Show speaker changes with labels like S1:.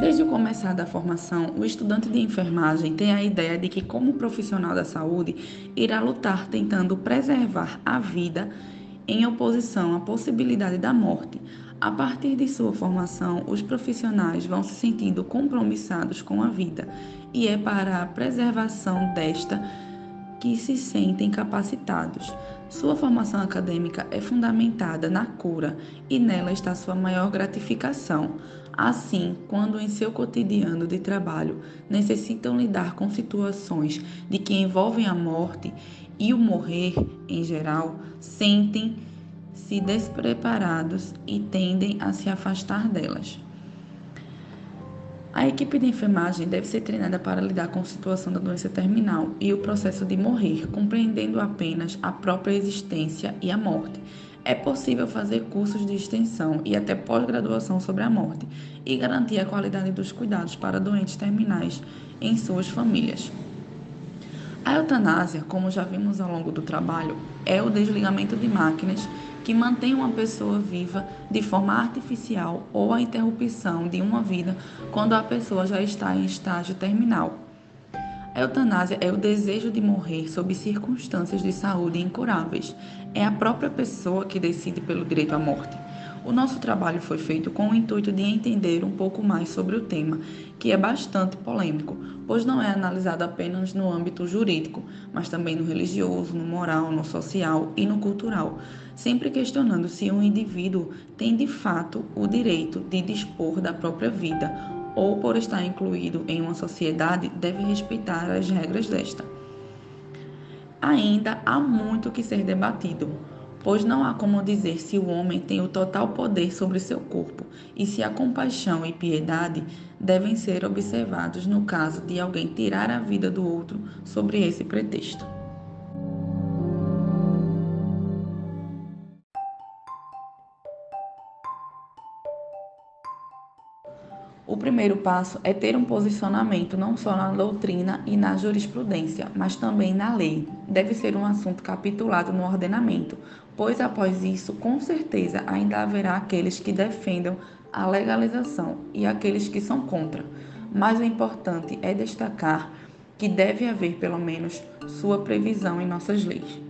S1: Desde o começar da formação, o estudante de enfermagem tem a ideia de que, como profissional da saúde, irá lutar tentando preservar a vida em oposição à possibilidade da morte. A partir de sua formação, os profissionais vão se sentindo compromissados com a vida, e é para a preservação desta que se sentem capacitados. Sua formação acadêmica é fundamentada na cura e nela está sua maior gratificação. Assim, quando em seu cotidiano de trabalho necessitam lidar com situações de que envolvem a morte e o morrer em geral, sentem-se despreparados e tendem a se afastar delas. A equipe de enfermagem deve ser treinada para lidar com a situação da doença terminal e o processo de morrer, compreendendo apenas a própria existência e a morte. É possível fazer cursos de extensão e até pós-graduação sobre a morte e garantir a qualidade dos cuidados para doentes terminais em suas famílias. A eutanásia, como já vimos ao longo do trabalho, é o desligamento de máquinas que mantém uma pessoa viva de forma artificial ou a interrupção de uma vida quando a pessoa já está em estágio terminal. A eutanásia é o desejo de morrer sob circunstâncias de saúde incuráveis. É a própria pessoa que decide pelo direito à morte. O nosso trabalho foi feito com o intuito de entender um pouco mais sobre o tema, que é bastante polêmico, pois não é analisado apenas no âmbito jurídico, mas também no religioso, no moral, no social e no cultural, sempre questionando se um indivíduo tem de fato o direito de dispor da própria vida ou, por estar incluído em uma sociedade, deve respeitar as regras desta. Ainda há muito que ser debatido pois não há como dizer se o homem tem o total poder sobre seu corpo e se a compaixão e piedade devem ser observados no caso de alguém tirar a vida do outro sobre esse pretexto. O primeiro passo é ter um posicionamento não só na doutrina e na jurisprudência, mas também na lei. Deve ser um assunto capitulado no ordenamento, pois após isso, com certeza, ainda haverá aqueles que defendam a legalização e aqueles que são contra. Mas o importante é destacar que deve haver pelo menos sua previsão em nossas leis.